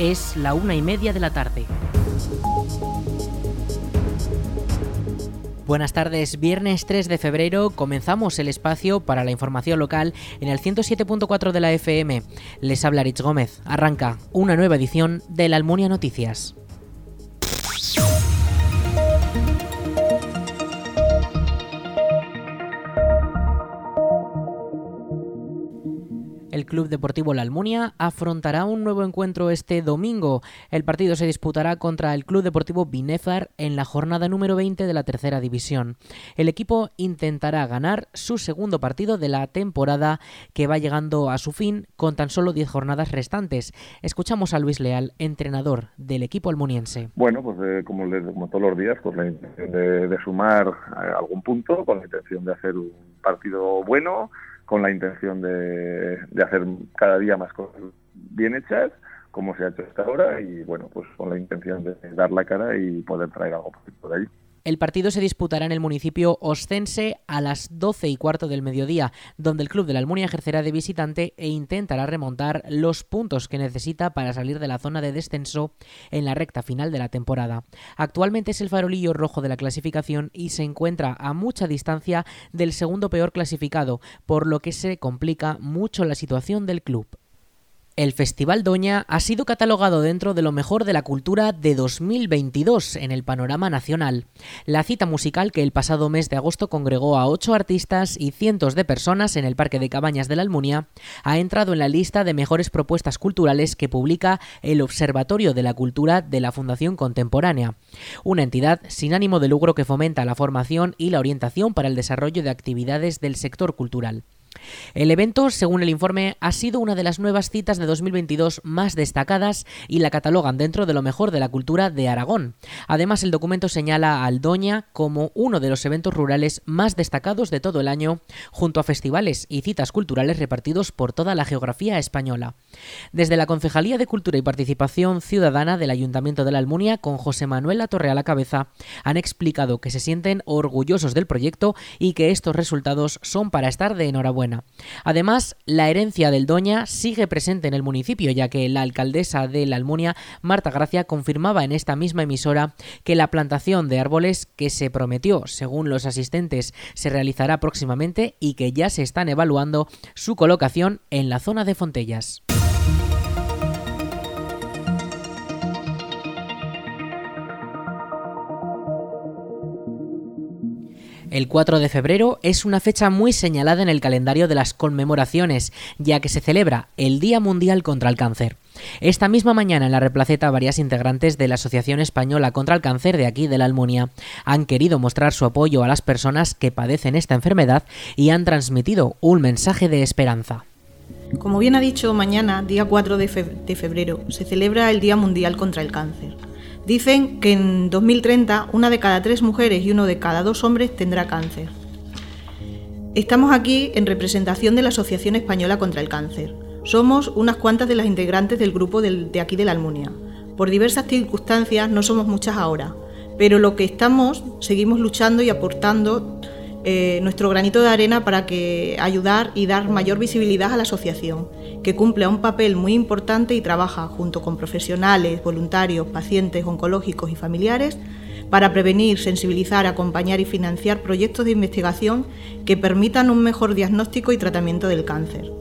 Es la una y media de la tarde. Buenas tardes, viernes 3 de febrero comenzamos el espacio para la información local en el 107.4 de la FM. Les habla Rich Gómez. Arranca una nueva edición de la Almunia Noticias. El Club Deportivo La Almunia afrontará un nuevo encuentro este domingo. El partido se disputará contra el Club Deportivo Binéfar en la jornada número 20 de la tercera división. El equipo intentará ganar su segundo partido de la temporada que va llegando a su fin con tan solo 10 jornadas restantes. Escuchamos a Luis Leal, entrenador del equipo almuniense. Bueno, pues eh, como, como, todos los días, pues la intención de, de sumar eh, algún punto, con la intención de hacer un partido bueno con la intención de, de hacer cada día más cosas bien hechas, como se ha hecho hasta ahora, y bueno, pues con la intención de dar la cara y poder traer algo por ahí. El partido se disputará en el municipio oscense a las 12 y cuarto del mediodía, donde el club de la Almunia ejercerá de visitante e intentará remontar los puntos que necesita para salir de la zona de descenso en la recta final de la temporada. Actualmente es el farolillo rojo de la clasificación y se encuentra a mucha distancia del segundo peor clasificado, por lo que se complica mucho la situación del club. El Festival Doña ha sido catalogado dentro de lo mejor de la cultura de 2022 en el panorama nacional. La cita musical que el pasado mes de agosto congregó a ocho artistas y cientos de personas en el Parque de Cabañas de la Almunia ha entrado en la lista de mejores propuestas culturales que publica el Observatorio de la Cultura de la Fundación Contemporánea, una entidad sin ánimo de lucro que fomenta la formación y la orientación para el desarrollo de actividades del sector cultural. El evento, según el informe, ha sido una de las nuevas citas de 2022 más destacadas y la catalogan dentro de lo mejor de la cultura de Aragón. Además, el documento señala a Aldoña como uno de los eventos rurales más destacados de todo el año, junto a festivales y citas culturales repartidos por toda la geografía española. Desde la Concejalía de Cultura y Participación Ciudadana del Ayuntamiento de la Almunia, con José Manuel Torre a la cabeza, han explicado que se sienten orgullosos del proyecto y que estos resultados son para estar de enhorabuena. Además, la herencia del Doña sigue presente en el municipio, ya que la alcaldesa de la Almunia, Marta Gracia, confirmaba en esta misma emisora que la plantación de árboles que se prometió, según los asistentes, se realizará próximamente y que ya se están evaluando su colocación en la zona de Fontellas. El 4 de febrero es una fecha muy señalada en el calendario de las conmemoraciones, ya que se celebra el Día Mundial contra el Cáncer. Esta misma mañana en la replaceta varias integrantes de la Asociación Española contra el Cáncer de aquí de la Almunia han querido mostrar su apoyo a las personas que padecen esta enfermedad y han transmitido un mensaje de esperanza. Como bien ha dicho, mañana, día 4 de febrero, se celebra el Día Mundial contra el Cáncer. Dicen que en 2030 una de cada tres mujeres y uno de cada dos hombres tendrá cáncer. Estamos aquí en representación de la Asociación Española contra el Cáncer. Somos unas cuantas de las integrantes del grupo de aquí de la Almunia. Por diversas circunstancias no somos muchas ahora, pero lo que estamos seguimos luchando y aportando eh, nuestro granito de arena para que ayudar y dar mayor visibilidad a la asociación, que cumple un papel muy importante y trabaja junto con profesionales, voluntarios, pacientes oncológicos y familiares para prevenir, sensibilizar, acompañar y financiar proyectos de investigación que permitan un mejor diagnóstico y tratamiento del cáncer.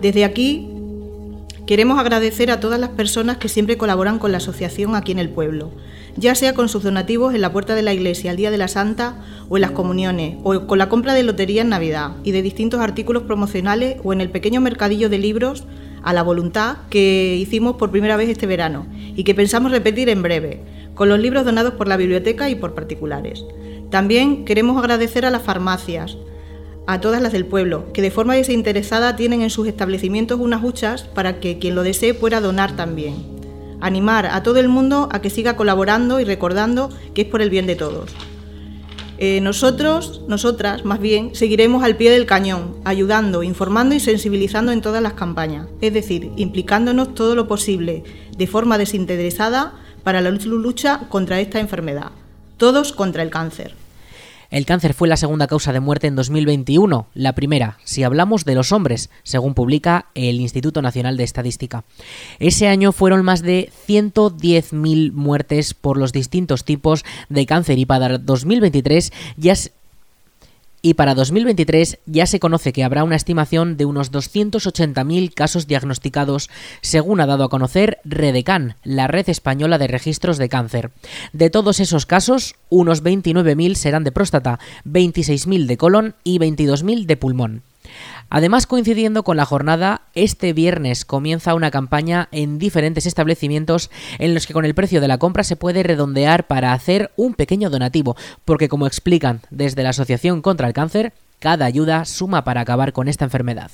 Desde aquí queremos agradecer a todas las personas que siempre colaboran con la asociación aquí en el pueblo, ya sea con sus donativos en la puerta de la iglesia el día de la Santa o en las comuniones, o con la compra de lotería en Navidad y de distintos artículos promocionales o en el pequeño mercadillo de libros a la voluntad que hicimos por primera vez este verano y que pensamos repetir en breve, con los libros donados por la biblioteca y por particulares. También queremos agradecer a las farmacias, a todas las del pueblo, que de forma desinteresada tienen en sus establecimientos unas huchas para que quien lo desee pueda donar también animar a todo el mundo a que siga colaborando y recordando que es por el bien de todos. Eh, nosotros, nosotras, más bien, seguiremos al pie del cañón, ayudando, informando y sensibilizando en todas las campañas, es decir, implicándonos todo lo posible, de forma desinteresada, para la lucha contra esta enfermedad. Todos contra el cáncer. El cáncer fue la segunda causa de muerte en 2021, la primera, si hablamos de los hombres, según publica el Instituto Nacional de Estadística. Ese año fueron más de 110.000 muertes por los distintos tipos de cáncer y para 2023 ya y para 2023 ya se conoce que habrá una estimación de unos 280.000 casos diagnosticados, según ha dado a conocer Redecan, la red española de registros de cáncer. De todos esos casos, unos 29.000 serán de próstata, 26.000 de colon y 22.000 de pulmón. Además, coincidiendo con la jornada, este viernes comienza una campaña en diferentes establecimientos en los que con el precio de la compra se puede redondear para hacer un pequeño donativo, porque como explican desde la Asociación contra el Cáncer, cada ayuda suma para acabar con esta enfermedad.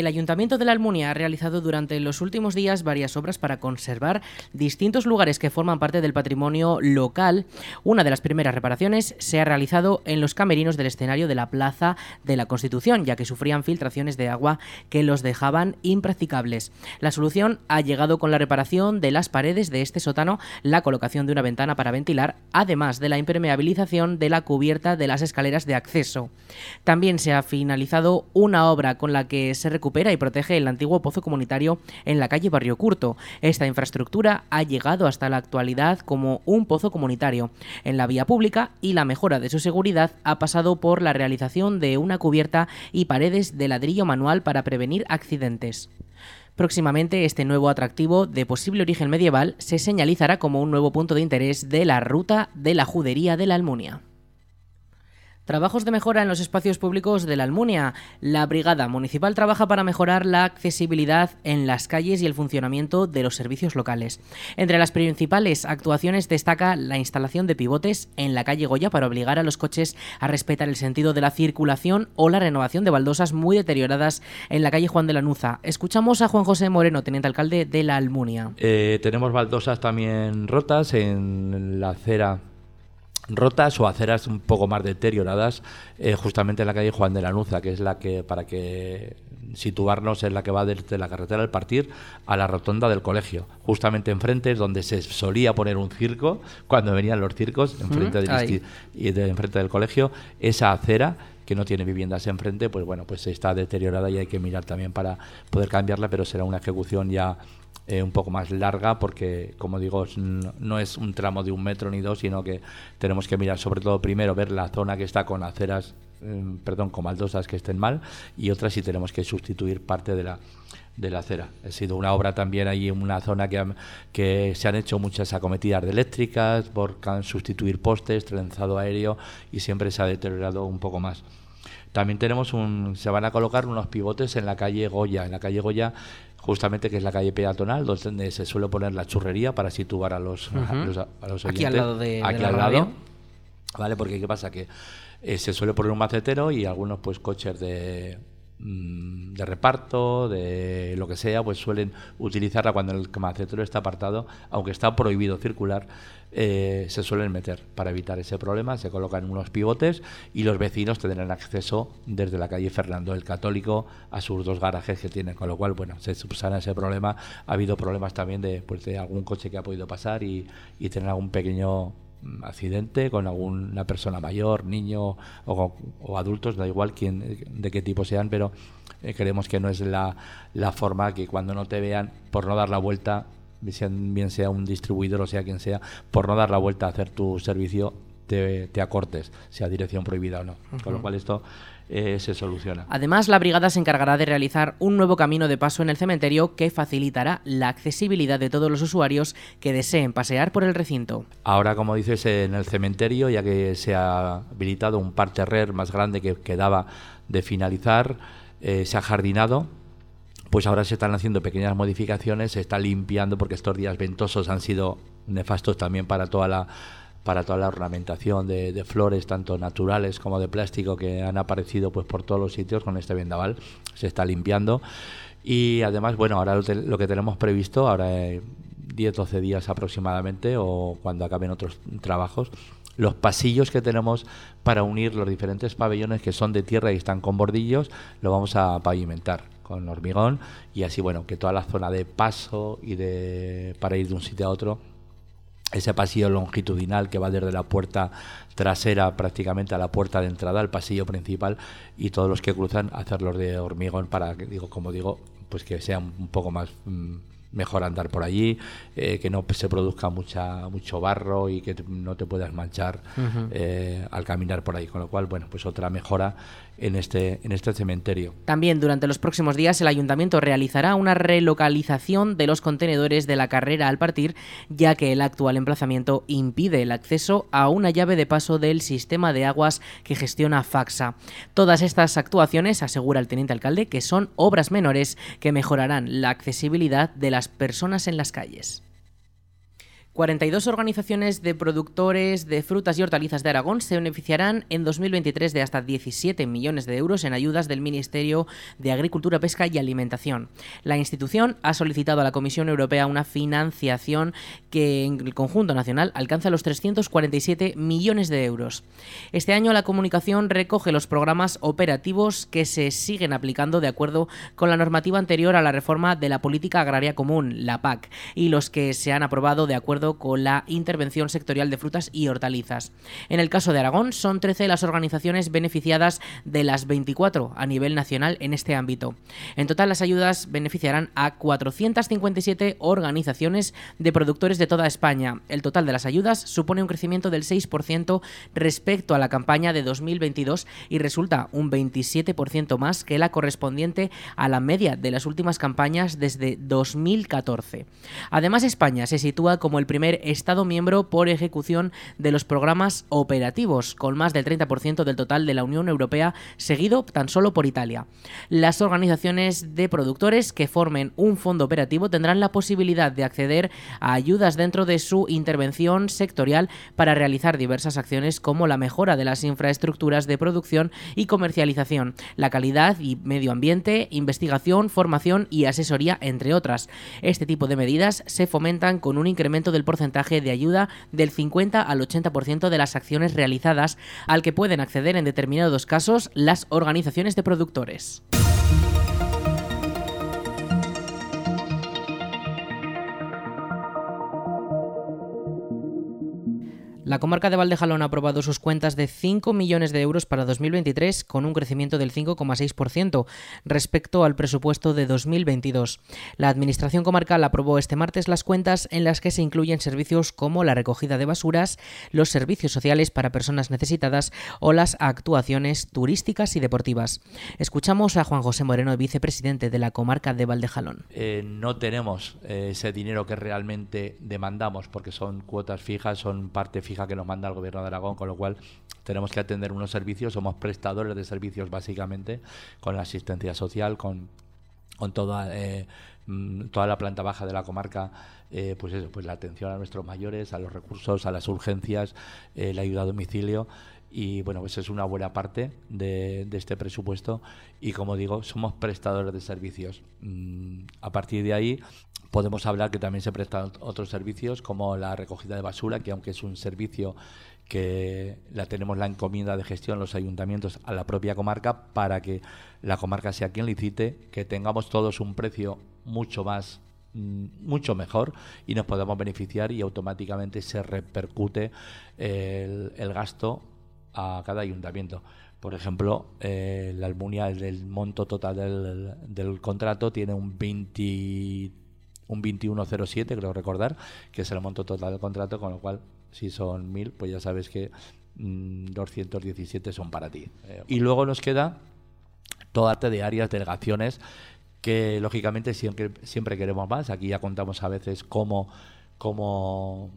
El Ayuntamiento de la Almunia ha realizado durante los últimos días varias obras para conservar distintos lugares que forman parte del patrimonio local. Una de las primeras reparaciones se ha realizado en los camerinos del escenario de la Plaza de la Constitución, ya que sufrían filtraciones de agua que los dejaban impracticables. La solución ha llegado con la reparación de las paredes de este sótano, la colocación de una ventana para ventilar, además de la impermeabilización de la cubierta de las escaleras de acceso. También se ha finalizado una obra con la que se recupera y protege el antiguo pozo comunitario en la calle Barrio Curto. Esta infraestructura ha llegado hasta la actualidad como un pozo comunitario en la vía pública y la mejora de su seguridad ha pasado por la realización de una cubierta y paredes de ladrillo manual para prevenir accidentes. Próximamente este nuevo atractivo de posible origen medieval se señalizará como un nuevo punto de interés de la ruta de la judería de la Almunia. Trabajos de mejora en los espacios públicos de la Almunia. La Brigada Municipal trabaja para mejorar la accesibilidad en las calles y el funcionamiento de los servicios locales. Entre las principales actuaciones destaca la instalación de pivotes en la calle Goya para obligar a los coches a respetar el sentido de la circulación o la renovación de baldosas muy deterioradas en la calle Juan de la Nuza. Escuchamos a Juan José Moreno, teniente alcalde de la Almunia. Eh, tenemos baldosas también rotas en la acera rotas o aceras un poco más deterioradas eh, justamente en la calle Juan de la Nuza, que es la que, para que situarnos, es la que va desde la carretera del Partir a la rotonda del colegio. Justamente enfrente es donde se solía poner un circo, cuando venían los circos, enfrente, del, y de, enfrente del colegio, esa acera que no tiene viviendas enfrente, pues bueno, pues está deteriorada y hay que mirar también para poder cambiarla, pero será una ejecución ya eh, un poco más larga porque, como digo, no, es un tramo de un metro ni dos, sino que tenemos que mirar sobre todo primero ver la zona que está con aceras, eh, perdón, con maldosas que estén mal y otras si tenemos que sustituir parte de la de la acera. Ha sido una obra también ahí en una zona que, que se han hecho muchas acometidas de eléctricas por sustituir postes, trenzado aéreo y siempre se ha deteriorado un poco más. También tenemos un, se van a colocar unos pivotes en la calle Goya. En la calle Goya justamente que es la calle peatonal, donde se suele poner la churrería para situar a los, a, los, Aquí al lado de, Aquí al lado. ¿Vale? Porque ¿qué pasa? Que eh, se suele poner un macetero y algunos pues coches de, de reparto, de lo que sea, pues suelen utilizarla cuando el macetero está apartado, aunque está prohibido circular, eh, se suelen meter para evitar ese problema. Se colocan unos pivotes y los vecinos tendrán acceso desde la calle Fernando el Católico a sus dos garajes que tienen, con lo cual, bueno, se subsana ese problema. Ha habido problemas también de, pues, de algún coche que ha podido pasar y, tener algún pequeño mm, accidente con alguna persona mayor, niño o, adultos, da igual quién, de qué tipo sean, pero eh, creemos que no es la, la forma que cuando no te vean, por no dar la vuelta, bien sea un distribuidor o sea quien sea, por no dar la vuelta a hacer tu servicio, te, te acortes, sea dirección prohibida o no. Con lo cual esto eh, se soluciona. Además, la brigada se encargará de realizar un nuevo camino de paso en el cementerio que facilitará la accesibilidad de todos los usuarios que deseen pasear por el recinto. Ahora, como dices, en el cementerio, ya que se ha habilitado un parterrer más grande que quedaba de finalizar, eh, se ha jardinado pues ahora se están haciendo pequeñas modificaciones, se está limpiando porque estos días ventosos han sido nefastos también para toda la para toda la ornamentación de, flores, tanto naturales como de plástico, que han aparecido pues por todos los sitios con este vendaval. Se está limpiando. Y además, bueno, ahora lo, que tenemos previsto, ahora 10-12 días aproximadamente, o cuando acaben otros trabajos, los pasillos que tenemos para unir los diferentes pabellones que son de tierra y están con bordillos, lo vamos a pavimentar con hormigón y así bueno que toda la zona de paso y de para ir de un sitio a otro ese pasillo longitudinal que va desde la puerta trasera prácticamente a la puerta de entrada, al pasillo principal, y todos los que cruzan hacerlos de hormigón para que, digo, como digo, pues que sea un poco más mm, mejor andar por allí, eh, que no se produzca mucha mucho barro y que no te puedas manchar eh, al caminar por ahí. Con lo cual, bueno, pues otra mejora en este, en este cementerio. También durante los próximos días el ayuntamiento realizará una relocalización de los contenedores de la carrera al partir, ya que el actual emplazamiento impide el acceso a una llave de paso del sistema de aguas que gestiona Faxa. Todas estas actuaciones, asegura el teniente alcalde, que son obras menores que mejorarán la accesibilidad de las personas en las calles. 42 organizaciones de productores de frutas y hortalizas de Aragón se beneficiarán en 2023 de hasta 17 millones de euros en ayudas del Ministerio de Agricultura, Pesca y Alimentación. La institución ha solicitado a la Comisión Europea una financiación que en el conjunto nacional alcanza los 347 millones de euros. Este año la comunicación recoge los programas operativos que se siguen aplicando de acuerdo con la normativa anterior a la reforma de la Política Agraria Común, la PAC, y los que se han aprobado de acuerdo con la intervención sectorial de frutas y hortalizas. En el caso de Aragón, son 13 las organizaciones beneficiadas de las 24 a nivel nacional en este ámbito. En total, las ayudas beneficiarán a 457 organizaciones de productores de toda España. El total de las ayudas supone un crecimiento del 6% respecto a la campaña de 2022 y resulta un 27% más que la correspondiente a la media de las últimas campañas desde 2014. Además, España se sitúa como el primer Estado miembro por ejecución de los programas operativos, con más del 30% del total de la Unión Europea, seguido tan solo por Italia. Las organizaciones de productores que formen un fondo operativo tendrán la posibilidad de acceder a ayudas dentro de su intervención sectorial para realizar diversas acciones como la mejora de las infraestructuras de producción y comercialización, la calidad y medio ambiente, investigación, formación y asesoría, entre otras. Este tipo de medidas se fomentan con un incremento del porcentaje de ayuda del 50 al 80% de las acciones realizadas, al que pueden acceder en determinados casos las organizaciones de productores. La comarca de Valdejalón ha aprobado sus cuentas de 5 millones de euros para 2023 con un crecimiento del 5,6% respecto al presupuesto de 2022. La Administración comarcal aprobó este martes las cuentas en las que se incluyen servicios como la recogida de basuras, los servicios sociales para personas necesitadas o las actuaciones turísticas y deportivas. Escuchamos a Juan José Moreno, vicepresidente de la comarca de Valdejalón. Eh, no tenemos eh, ese dinero que realmente demandamos porque son cuotas fijas, son parte fija que nos manda el gobierno de Aragón, con lo cual tenemos que atender unos servicios, somos prestadores de servicios básicamente, con la asistencia social, con, con toda, eh, mm, toda la planta baja de la comarca, eh, pues eso, pues la atención a nuestros mayores, a los recursos, a las urgencias, eh, la ayuda a domicilio y bueno, pues es una buena parte de, este presupuesto y como digo, somos prestadores de servicios. Mm, a partir de ahí podemos hablar que también se prestan otros servicios como la recogida de basura, que aunque es un servicio que la tenemos la encomienda de gestión los ayuntamientos a la propia comarca para que la comarca sea quien licite, que tengamos todos un precio mucho más mm, mucho mejor y nos podamos beneficiar y automáticamente se repercute el, el gasto a cada ayuntamiento. Por ejemplo, eh, la Almunia, el, monto total del, del, contrato tiene un 20, un 2107, creo recordar, que es el monto total del contrato, con lo cual, si son 1000, pues ya sabes que 217 mm, son para ti. Eh, y luego nos queda toda arte de áreas, delegaciones, que lógicamente siempre, siempre queremos más. Aquí ya contamos a veces cómo, cómo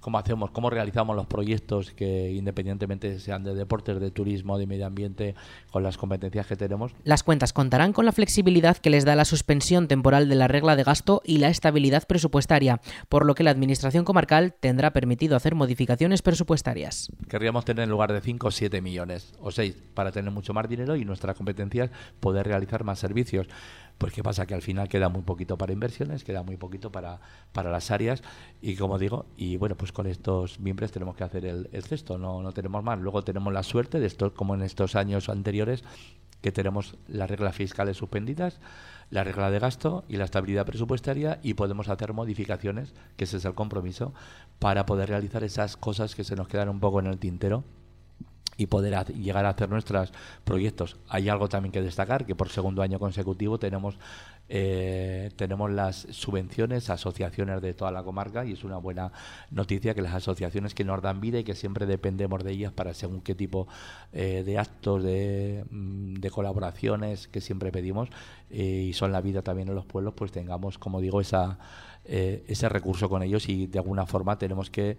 cómo hacemos, cómo realizamos los proyectos que independientemente sean de deportes, de turismo, de medio ambiente, con las competencias que tenemos. Las cuentas contarán con la flexibilidad que les da la suspensión temporal de la regla de gasto y la estabilidad presupuestaria, por lo que la Administración comarcal tendrá permitido hacer modificaciones presupuestarias. Querríamos tener en lugar de 5 o 7 millones o 6 para tener mucho más dinero y nuestras competencias poder realizar más servicios. Pues qué pasa que al final queda muy poquito para inversiones, queda muy poquito para, para las áreas. Y como digo, y bueno, pues con estos miembros tenemos que hacer el, cesto, no, no tenemos más. Luego tenemos la suerte de esto, como en estos años anteriores, que tenemos las reglas fiscales suspendidas, la regla de gasto y la estabilidad presupuestaria y podemos hacer modificaciones, que ese es el compromiso, para poder realizar esas cosas que se nos quedan un poco en el tintero y poder llegar a hacer nuestros proyectos. Hay algo también que destacar, que por segundo año consecutivo tenemos, eh, tenemos las subvenciones asociaciones de toda la comarca y es una buena noticia que las asociaciones que nos dan vida y que siempre dependemos de ellas para según qué tipo eh, de actos, de, mm, colaboraciones que siempre pedimos eh, y son la vida también en los pueblos, pues tengamos, como digo, esa, ese recurso con ellos y de alguna forma tenemos que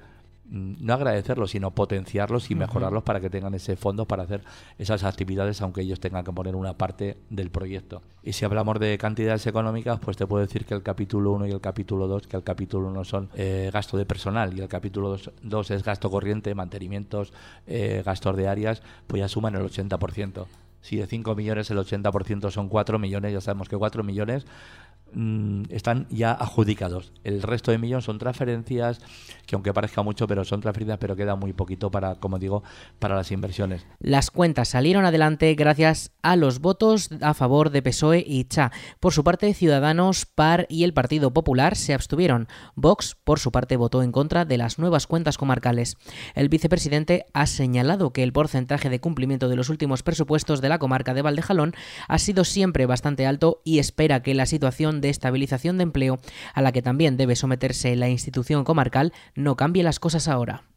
no agradecerlos, sino potenciarlos y mejorarlos para que tengan ese fondo para hacer esas actividades, aunque ellos tengan que poner una parte del proyecto. Y si hablamos de cantidades económicas, pues te puedo decir que el capítulo 1 y el capítulo 2, que el capítulo 1 son eh, gasto de personal y el capítulo 2, es gasto corriente, mantenimientos, eh, gastos de áreas, pues ya suman el 80%. Si de 5 millones el 80% son 4 millones, ya sabemos que 4 millones Mm, están ya adjudicados. El resto de millones son transferencias, que aunque parezca mucho, pero son transferencias, pero queda muy poquito para, como digo, para las inversiones. Las cuentas salieron adelante gracias a los votos a favor de PSOE y CHA. Por su parte, Ciudadanos, PAR y el Partido Popular se abstuvieron. Vox, por su parte, votó en contra de las nuevas cuentas comarcales. El vicepresidente ha señalado que el porcentaje de cumplimiento de los últimos presupuestos de la comarca de Valdejalón ha sido siempre bastante alto y espera que la situación de estabilización de empleo a la que también debe someterse la institución comarcal no cambie las cosas ahora.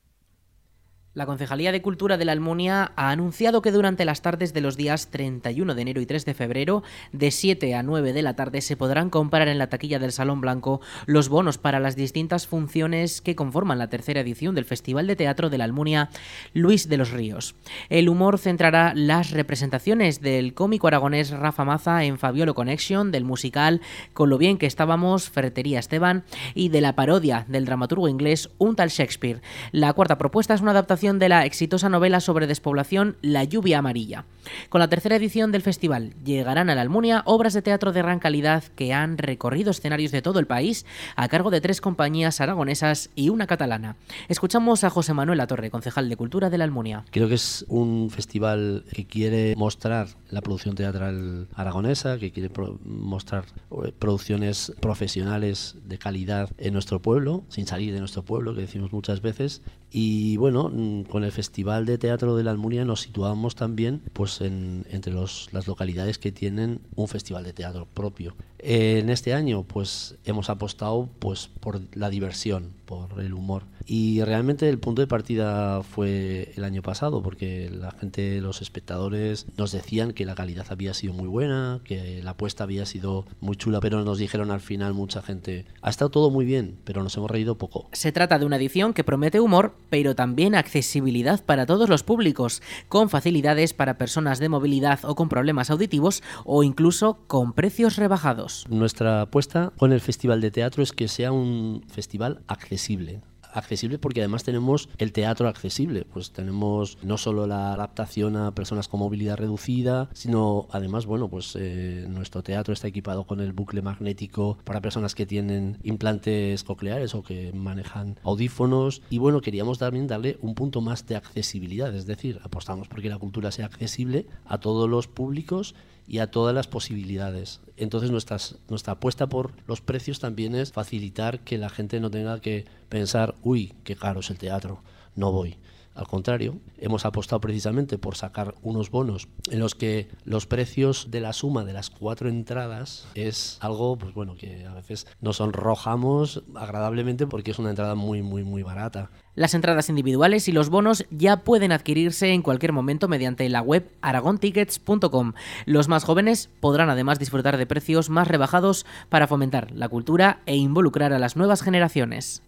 La Concejalía de Cultura de la Almunia ha anunciado que durante las tardes de los días 31 de enero y 3 de febrero, de 7 a 9 de la tarde, se podrán comprar en la taquilla del Salón Blanco los bonos para las distintas funciones que conforman la tercera edición del Festival de Teatro de la Almunia Luis de los Ríos. El humor centrará las representaciones del cómico aragonés Rafa Maza en Fabiolo Connection, del musical Con lo bien que estábamos, Ferretería Esteban, y de la parodia del dramaturgo inglés Un tal Shakespeare. La cuarta propuesta es una adaptación de la exitosa novela sobre despoblación La lluvia amarilla. Con la tercera edición del festival llegarán a la Almunia obras de teatro de gran calidad que han recorrido escenarios de todo el país a cargo de tres compañías aragonesas y una catalana. Escuchamos a José Manuel Latorre, concejal de Cultura de la Almunia. Creo que es un festival que quiere mostrar la producción teatral aragonesa, que quiere mostrar eh, producciones profesionales de calidad en nuestro pueblo, sin salir de nuestro pueblo, que decimos muchas veces, y bueno, con el Festival de Teatro de la Almunia nos situamos también pues en, entre los, las localidades que tienen un festival de teatro propio. En este año pues hemos apostado pues por la diversión, por el humor. Y realmente el punto de partida fue el año pasado, porque la gente, los espectadores nos decían que la calidad había sido muy buena, que la apuesta había sido muy chula, pero nos dijeron al final mucha gente, ha estado todo muy bien, pero nos hemos reído poco. Se trata de una edición que promete humor, pero también accesibilidad para todos los públicos, con facilidades para personas de movilidad o con problemas auditivos o incluso con precios rebajados. Nuestra apuesta con el Festival de Teatro es que sea un festival accesible. Accesible porque además tenemos el teatro accesible, pues tenemos no solo la adaptación a personas con movilidad reducida, sino además, bueno, pues eh, nuestro teatro está equipado con el bucle magnético para personas que tienen implantes cocleares o que manejan audífonos. Y bueno, queríamos también darle un punto más de accesibilidad, es decir, apostamos porque la cultura sea accesible a todos los públicos y a todas las posibilidades. Entonces nuestras, nuestra apuesta por los precios también es facilitar que la gente no tenga que pensar, uy, qué caro es el teatro, no voy. Al contrario, hemos apostado precisamente por sacar unos bonos en los que los precios de la suma de las cuatro entradas es algo, pues bueno, que a veces nos sonrojamos agradablemente porque es una entrada muy, muy, muy barata. Las entradas individuales y los bonos ya pueden adquirirse en cualquier momento mediante la web aragontickets.com. Los más jóvenes podrán además disfrutar de precios más rebajados para fomentar la cultura e involucrar a las nuevas generaciones.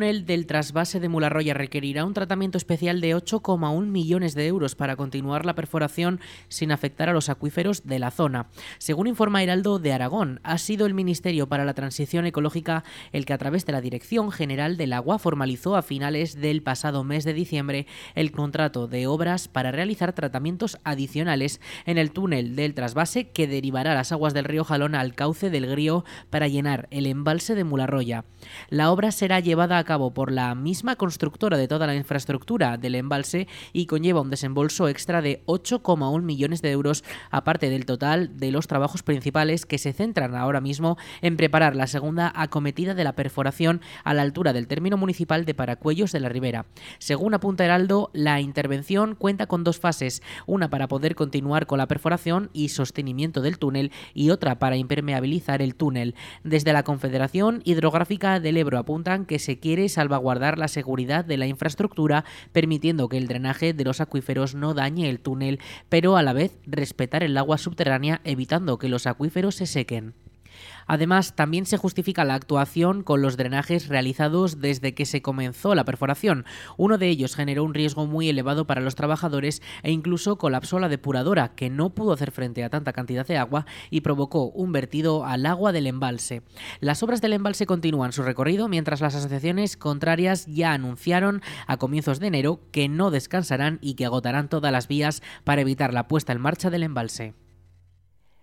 Túnel del trasvase de Mularroya requerirá un tratamiento especial de 8,1 millones de euros para continuar la perforación sin afectar a los acuíferos de la zona. Según informa Heraldo de Aragón, ha sido el Ministerio para la Transición Ecológica el que a través de la Dirección General del Agua formalizó a finales del pasado mes de diciembre el contrato de obras para realizar tratamientos adicionales en el túnel del trasvase que derivará las aguas del río Jalón al cauce del Grío para llenar el embalse de Mularroya. La obra será llevada a cabo por la misma constructora de toda la infraestructura del embalse y conlleva un desembolso extra de 8,1 millones de euros, aparte del total de los trabajos principales que se centran ahora mismo en preparar la segunda acometida de la perforación a la altura del término municipal de Paracuellos de la Ribera. Según apunta Heraldo, la intervención cuenta con dos fases, una para poder continuar con la perforación y sostenimiento del túnel y otra para impermeabilizar el túnel. Desde la Confederación Hidrográfica del Ebro apuntan que se quiere salvaguardar la seguridad de la infraestructura, permitiendo que el drenaje de los acuíferos no dañe el túnel, pero a la vez respetar el agua subterránea evitando que los acuíferos se sequen. Además, también se justifica la actuación con los drenajes realizados desde que se comenzó la perforación. Uno de ellos generó un riesgo muy elevado para los trabajadores e incluso colapsó la depuradora, que no pudo hacer frente a tanta cantidad de agua y provocó un vertido al agua del embalse. Las obras del embalse continúan su recorrido mientras las asociaciones contrarias ya anunciaron a comienzos de enero que no descansarán y que agotarán todas las vías para evitar la puesta en marcha del embalse.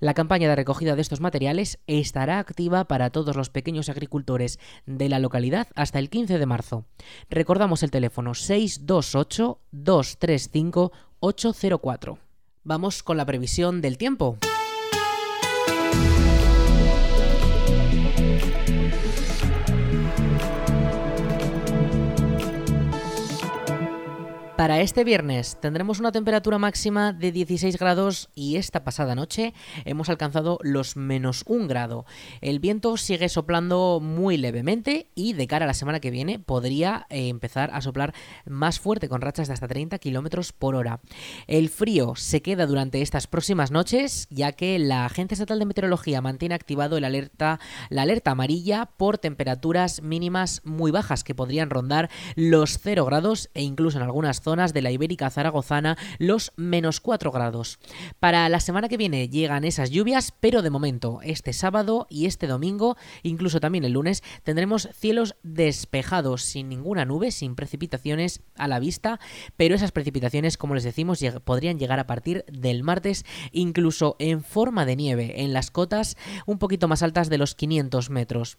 La campaña de recogida de estos materiales estará activa para todos los pequeños agricultores de la localidad hasta el 15 de marzo. Recordamos el teléfono 628 235 804. Vamos con la previsión del tiempo. Para este viernes tendremos una temperatura máxima de 16 grados y esta pasada noche hemos alcanzado los menos un grado. El viento sigue soplando muy levemente y de cara a la semana que viene podría eh, empezar a soplar más fuerte con rachas de hasta 30 kilómetros por hora. El frío se queda durante estas próximas noches ya que la Agencia Estatal de Meteorología mantiene activado el alerta, la alerta amarilla por temperaturas mínimas muy bajas que podrían rondar los 0 grados e incluso en algunas zonas zonas de la Ibérica Zaragozana los menos 4 grados. Para la semana que viene llegan esas lluvias, pero de momento, este sábado y este domingo, incluso también el lunes, tendremos cielos despejados, sin ninguna nube, sin precipitaciones a la vista, pero esas precipitaciones, como les decimos, podrían llegar a partir del martes, incluso en forma de nieve, en las cotas un poquito más altas de los 500 metros.